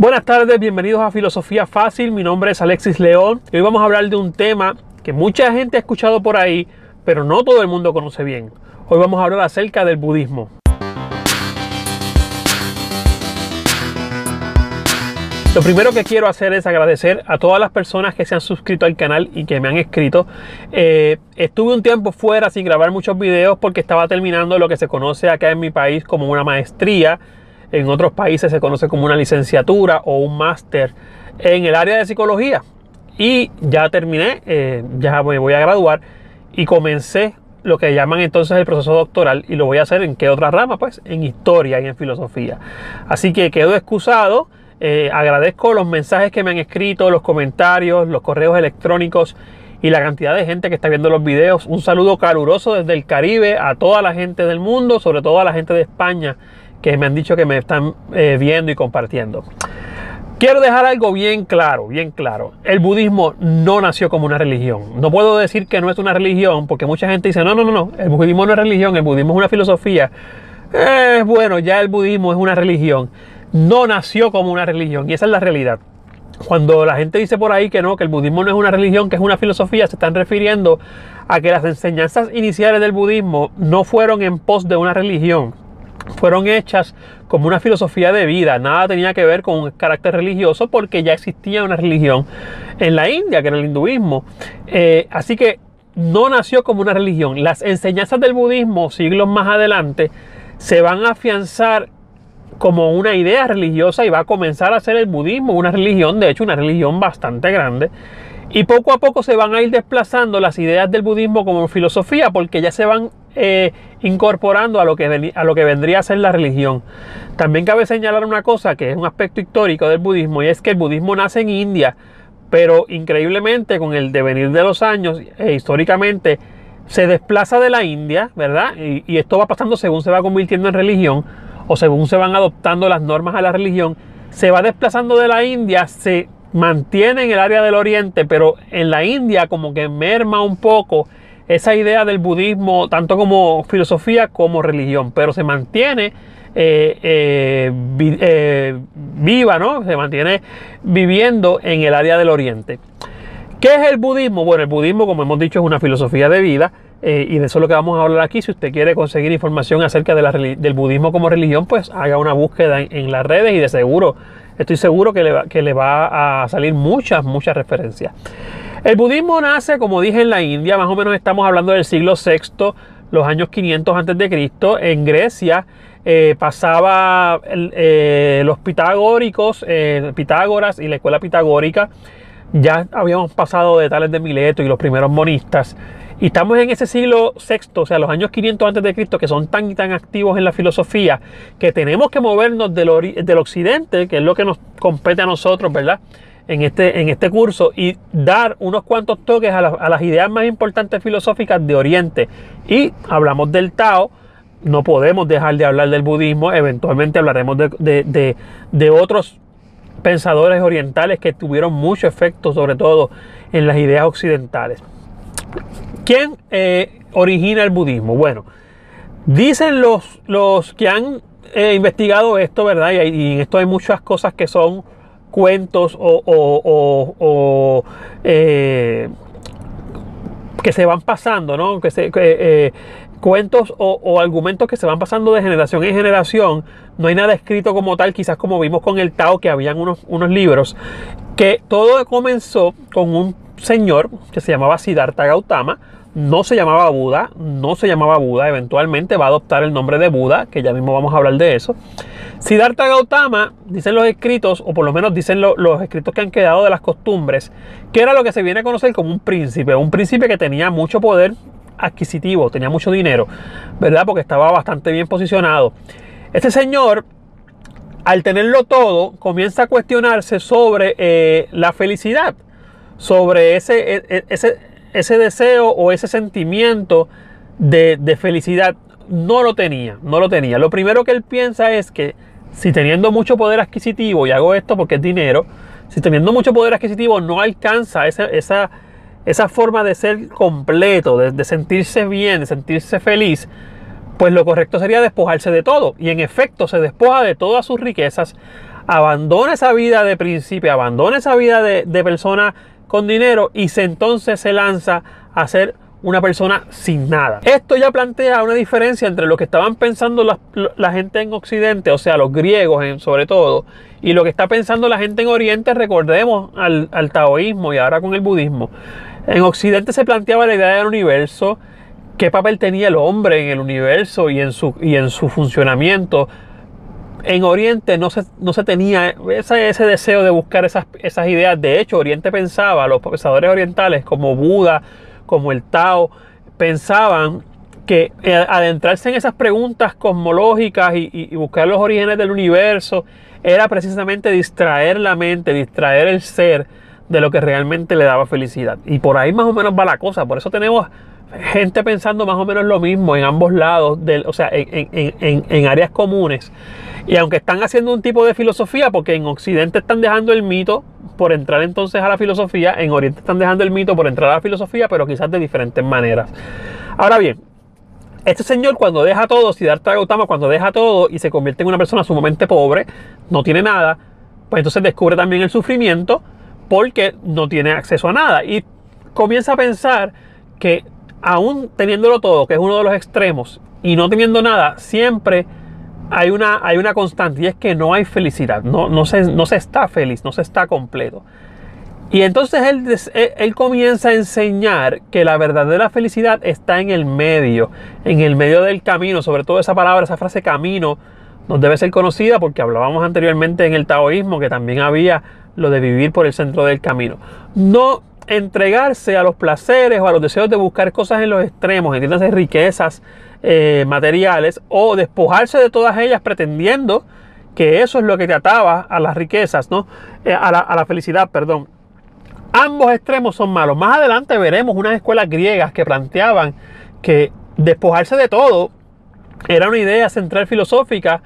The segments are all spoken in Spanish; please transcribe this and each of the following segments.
Buenas tardes, bienvenidos a Filosofía Fácil. Mi nombre es Alexis León y hoy vamos a hablar de un tema que mucha gente ha escuchado por ahí, pero no todo el mundo conoce bien. Hoy vamos a hablar acerca del budismo. Lo primero que quiero hacer es agradecer a todas las personas que se han suscrito al canal y que me han escrito. Eh, estuve un tiempo fuera sin grabar muchos videos porque estaba terminando lo que se conoce acá en mi país como una maestría en otros países se conoce como una licenciatura o un máster en el área de psicología. Y ya terminé, eh, ya me voy a graduar y comencé lo que llaman entonces el proceso doctoral y lo voy a hacer en qué otra rama, pues en historia y en filosofía. Así que quedo excusado. Eh, agradezco los mensajes que me han escrito, los comentarios, los correos electrónicos y la cantidad de gente que está viendo los videos. Un saludo caluroso desde el Caribe a toda la gente del mundo, sobre todo a la gente de España que me han dicho que me están eh, viendo y compartiendo. Quiero dejar algo bien claro, bien claro. El budismo no nació como una religión. No puedo decir que no es una religión, porque mucha gente dice, no, no, no, no, el budismo no es religión, el budismo es una filosofía. Eh, bueno, ya el budismo es una religión. No nació como una religión, y esa es la realidad. Cuando la gente dice por ahí que no, que el budismo no es una religión, que es una filosofía, se están refiriendo a que las enseñanzas iniciales del budismo no fueron en pos de una religión, fueron hechas como una filosofía de vida, nada tenía que ver con un carácter religioso porque ya existía una religión en la India, que era el hinduismo. Eh, así que no nació como una religión. Las enseñanzas del budismo, siglos más adelante, se van a afianzar como una idea religiosa y va a comenzar a ser el budismo una religión, de hecho una religión bastante grande. Y poco a poco se van a ir desplazando las ideas del budismo como filosofía porque ya se van eh, incorporando a lo, que, a lo que vendría a ser la religión. También cabe señalar una cosa que es un aspecto histórico del budismo y es que el budismo nace en India, pero increíblemente con el devenir de los años, e históricamente, se desplaza de la India, ¿verdad? Y, y esto va pasando según se va convirtiendo en religión o según se van adoptando las normas a la religión, se va desplazando de la India, se mantiene en el área del oriente, pero en la India como que merma un poco esa idea del budismo, tanto como filosofía como religión, pero se mantiene eh, eh, eh, viva, ¿no? Se mantiene viviendo en el área del oriente. ¿Qué es el budismo? Bueno, el budismo, como hemos dicho, es una filosofía de vida. y de eso es lo que vamos a hablar aquí. Si usted quiere conseguir información acerca del budismo como religión, pues haga una búsqueda en, las redes y de seguro, estoy seguro que le, que le va a salir muchas, muchas referencias. El budismo nace, como dije, en la India, más o menos estamos hablando del siglo VI, los años 500 antes de Cristo. En Grecia eh, pasaba eh, los pitagóricos, eh, Pitágoras y la escuela pitagórica. Ya habíamos pasado de Tales de Mileto y los primeros monistas. Y estamos en ese siglo VI, o sea, los años 500 antes de Cristo, que son tan y tan activos en la filosofía, que tenemos que movernos del, del occidente, que es lo que nos compete a nosotros, ¿verdad? En este, en este curso y dar unos cuantos toques a, las ideas más importantes filosóficas de Oriente. Y hablamos del Tao, no podemos dejar de hablar del budismo, eventualmente hablaremos de, otros pensadores orientales que tuvieron mucho efecto, sobre todo en las ideas occidentales. ¿Quién eh, origina el budismo? Bueno, dicen los, los que han eh, investigado esto, ¿verdad? y en esto hay muchas cosas que son cuentos o, eh, que se van pasando, ¿no? Eh, cuentos o, argumentos que se van pasando de generación en generación. No hay nada escrito como tal, quizás como vimos con el Tao, que habían unos, unos libros, que todo comenzó con un señor que se llamaba Siddhartha Gautama, no se llamaba Buda, no se llamaba Buda, eventualmente va a adoptar el nombre de Buda, que ya mismo vamos a hablar de eso. Siddhartha Gautama, dicen los escritos, o por lo menos dicen los escritos que han quedado de las costumbres, que era lo que se viene a conocer como un príncipe, un príncipe que tenía mucho poder adquisitivo, tenía mucho dinero, ¿verdad? Porque estaba bastante bien posicionado. Este señor, al tenerlo todo, comienza a cuestionarse sobre eh, la felicidad, sobre ese, e, e, ese, ese deseo o ese sentimiento de, de felicidad. No lo tenía, no lo tenía. Lo primero que él piensa es que si teniendo mucho poder adquisitivo, y hago esto porque es dinero, si teniendo mucho poder adquisitivo no alcanza esa, esa, esa forma de ser completo, de, sentirse bien, de sentirse feliz, pues lo correcto sería despojarse de todo. Y en efecto se despoja de todas sus riquezas abandona esa vida de principio, abandona esa vida de, de persona con dinero y se entonces se lanza a ser una persona sin nada. Esto ya plantea una diferencia entre lo que estaban pensando la, gente en Occidente, o sea, los griegos sobre todo, y lo que está pensando la gente en Oriente, recordemos al, al taoísmo y ahora con el budismo. En Occidente se planteaba la idea del universo, qué papel tenía el hombre en el universo y en su, y en su funcionamiento. En Oriente no se, no se tenía ese, ese, deseo de buscar esas, esas ideas. De hecho, Oriente pensaba, los pensadores orientales como Buda, como el Tao, pensaban que eh, adentrarse en esas preguntas cosmológicas y, buscar los orígenes del universo era precisamente distraer la mente, distraer el ser de lo que realmente le daba felicidad. Y por ahí más o menos va la cosa. Por eso tenemos gente pensando más o menos lo mismo en ambos lados, o sea, en, en, áreas comunes. Y aunque están haciendo un tipo de filosofía, porque en Occidente están dejando el mito por entrar entonces a la filosofía, en Oriente están dejando el mito por entrar a la filosofía, pero quizás de diferentes maneras. Ahora bien, este señor cuando deja todo, Siddhartha Gautama cuando deja todo y se convierte en una persona sumamente pobre, no tiene nada, pues entonces descubre también el sufrimiento porque no tiene acceso a nada y comienza a pensar que aún teniéndolo todo, que es uno de los extremos, y no teniendo nada, siempre hay una, hay una constante y es que no hay felicidad, no, no, se, no se está feliz, no se está completo. Y entonces él, él, comienza a enseñar que la verdadera felicidad está en el medio, en el medio del camino, sobre todo esa palabra, esa frase camino, nos debe ser conocida porque hablábamos anteriormente en el taoísmo que también había lo de vivir por el centro del camino. No entregarse a los placeres o a los deseos de buscar cosas en los extremos, entiéndase riquezas eh, materiales, o despojarse de todas ellas pretendiendo que eso es lo que te ataba a las riquezas, ¿no? Eh, a, la, a la felicidad, perdón. Ambos extremos son malos. Más adelante veremos unas escuelas griegas que planteaban que despojarse de todo era una idea central filosófica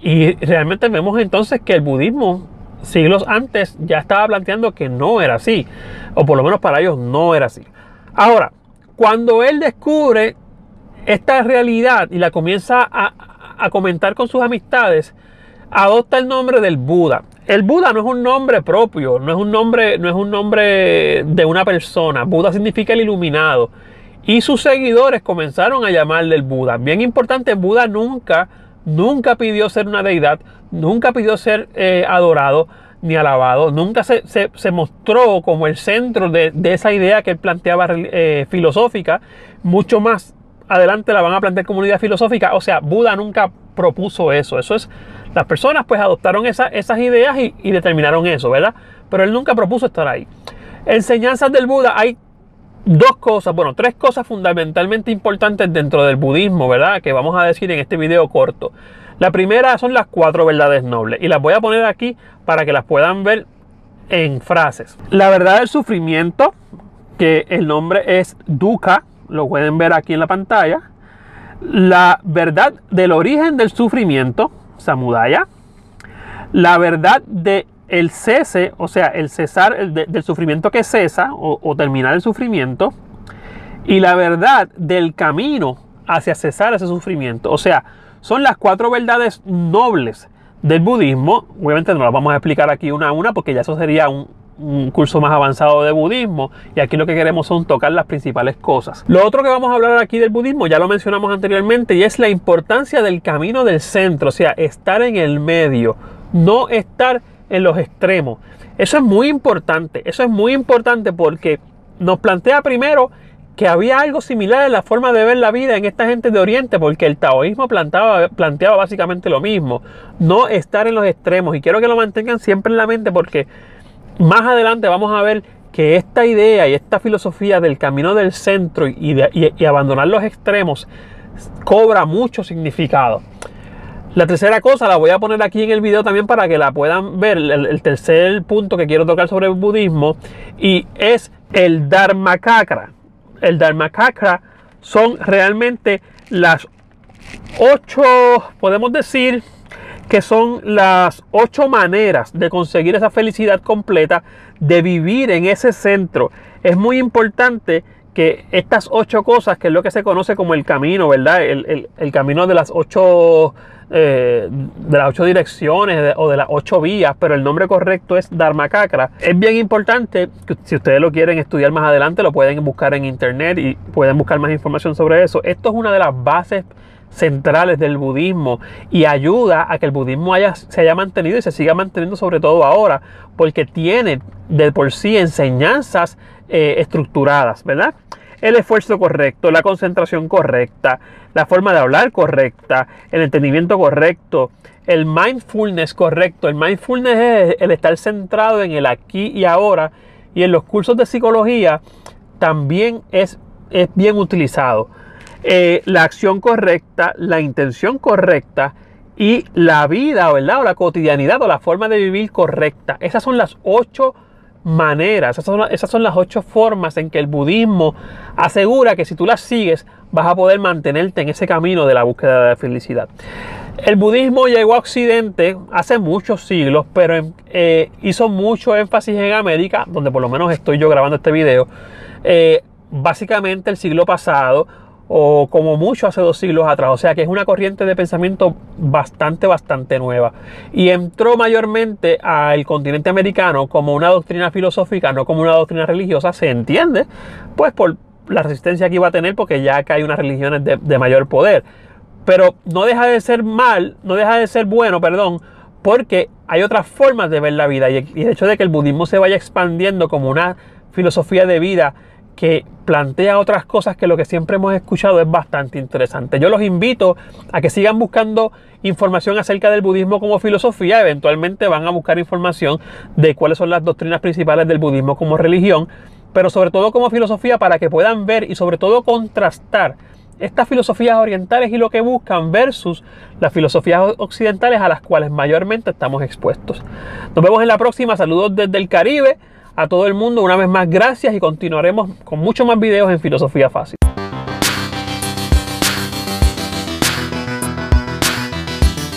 y realmente vemos entonces que el budismo siglos antes ya estaba planteando que no era así, o por lo menos para ellos no era así. Ahora, cuando él descubre esta realidad y la comienza a, comentar con sus amistades, adopta el nombre del Buda. El Buda no es un nombre propio, no es un nombre, no es un nombre de una persona. Buda significa el iluminado. Y sus seguidores comenzaron a llamarle el Buda. Bien importante, Buda nunca nunca pidió ser una deidad, nunca pidió ser eh, adorado ni alabado, nunca se, mostró como el centro de, esa idea que él planteaba eh, filosófica, mucho más adelante la van a plantear como una idea filosófica, o sea, Buda nunca propuso eso, eso es, las personas pues adoptaron esas ideas y, y determinaron eso, ¿verdad? Pero él nunca propuso estar ahí. Enseñanzas del Buda, hay dos cosas, bueno, tres cosas fundamentalmente importantes dentro del budismo, ¿verdad? Que vamos a decir en este video corto. La primera son las cuatro verdades nobles y las voy a poner aquí para que las puedan ver en frases. La verdad del sufrimiento, que el nombre es dukkha, lo pueden ver aquí en la pantalla. La verdad del origen del sufrimiento, samudaya. La verdad de el cese, o sea, el cesar del sufrimiento que cesa o, terminar el sufrimiento, y la verdad del camino hacia cesar ese sufrimiento. O sea, son las cuatro verdades nobles del budismo. Obviamente no las vamos a explicar aquí una a una porque ya eso sería un, un, curso más avanzado de budismo y aquí lo que queremos son tocar las principales cosas. Lo otro que vamos a hablar aquí del budismo ya lo mencionamos anteriormente y es la importancia del camino del centro, o sea, estar en el medio, no estar en los extremos. Eso es muy importante, eso es muy importante porque nos plantea primero que había algo similar en la forma de ver la vida en esta gente de Oriente, porque el taoísmo planteaba, básicamente lo mismo, no estar en los extremos. Y quiero que lo mantengan siempre en la mente porque más adelante vamos a ver que esta idea y esta filosofía del camino del centro y, y abandonar los extremos cobra mucho significado. La tercera cosa la voy a poner aquí en el video también para que la puedan ver. El, tercer punto que quiero tocar sobre el budismo y es el Dharmakakra. El Dharmakakra son realmente las ocho, podemos decir que son las ocho maneras de conseguir esa felicidad completa, de vivir en ese centro. Es muy importante que estas ocho cosas, que es lo que se conoce como el camino, ¿verdad? El, camino de las ocho, eh, de las ocho direcciones o de las ocho vías, pero el nombre correcto es Dharmakakra. Es bien importante que si ustedes lo quieren estudiar más adelante, lo pueden buscar en internet y pueden buscar más información sobre eso. Esto es una de las bases centrales del budismo y ayuda a que el budismo haya, se haya mantenido y se siga manteniendo sobre todo ahora, porque tiene de por sí enseñanzas eh, estructuradas, ¿verdad? El esfuerzo correcto, la concentración correcta, la forma de hablar correcta, el entendimiento correcto, el mindfulness correcto. El mindfulness es el estar centrado en el aquí y ahora y en los cursos de psicología también es, es bien utilizado. Eh, la acción correcta, la intención correcta y la vida, ¿verdad? O la cotidianidad o la forma de vivir correcta. Esas son las ocho maneras, esas son, las ocho formas en que el budismo asegura que si tú las sigues vas a poder mantenerte en ese camino de la búsqueda de la felicidad. El budismo llegó a Occidente hace muchos siglos, pero eh, hizo mucho énfasis en América, donde por lo menos estoy yo grabando este video, eh, básicamente el siglo pasado o como mucho hace dos siglos atrás. O sea que es una corriente de pensamiento bastante, bastante nueva. Y entró mayormente al continente americano como una doctrina filosófica, no como una doctrina religiosa, se entiende, pues por la resistencia que iba a tener, porque ya que hay unas religiones de, mayor poder. Pero no deja de ser mal, no deja de ser bueno, perdón, porque hay otras formas de ver la vida. Y el hecho de que el budismo se vaya expandiendo como una filosofía de vida que plantea otras cosas que lo que siempre hemos escuchado es bastante interesante. Yo los invito a que sigan buscando información acerca del budismo como filosofía, eventualmente van a buscar información de cuáles son las doctrinas principales del budismo como religión, pero sobre todo como filosofía para que puedan ver y sobre todo contrastar estas filosofías orientales y lo que buscan versus las filosofías occidentales a las cuales mayormente estamos expuestos. Nos vemos en la próxima, saludos desde el Caribe a todo el mundo. Una vez más, gracias y continuaremos con muchos más videos en Filosofía Fácil.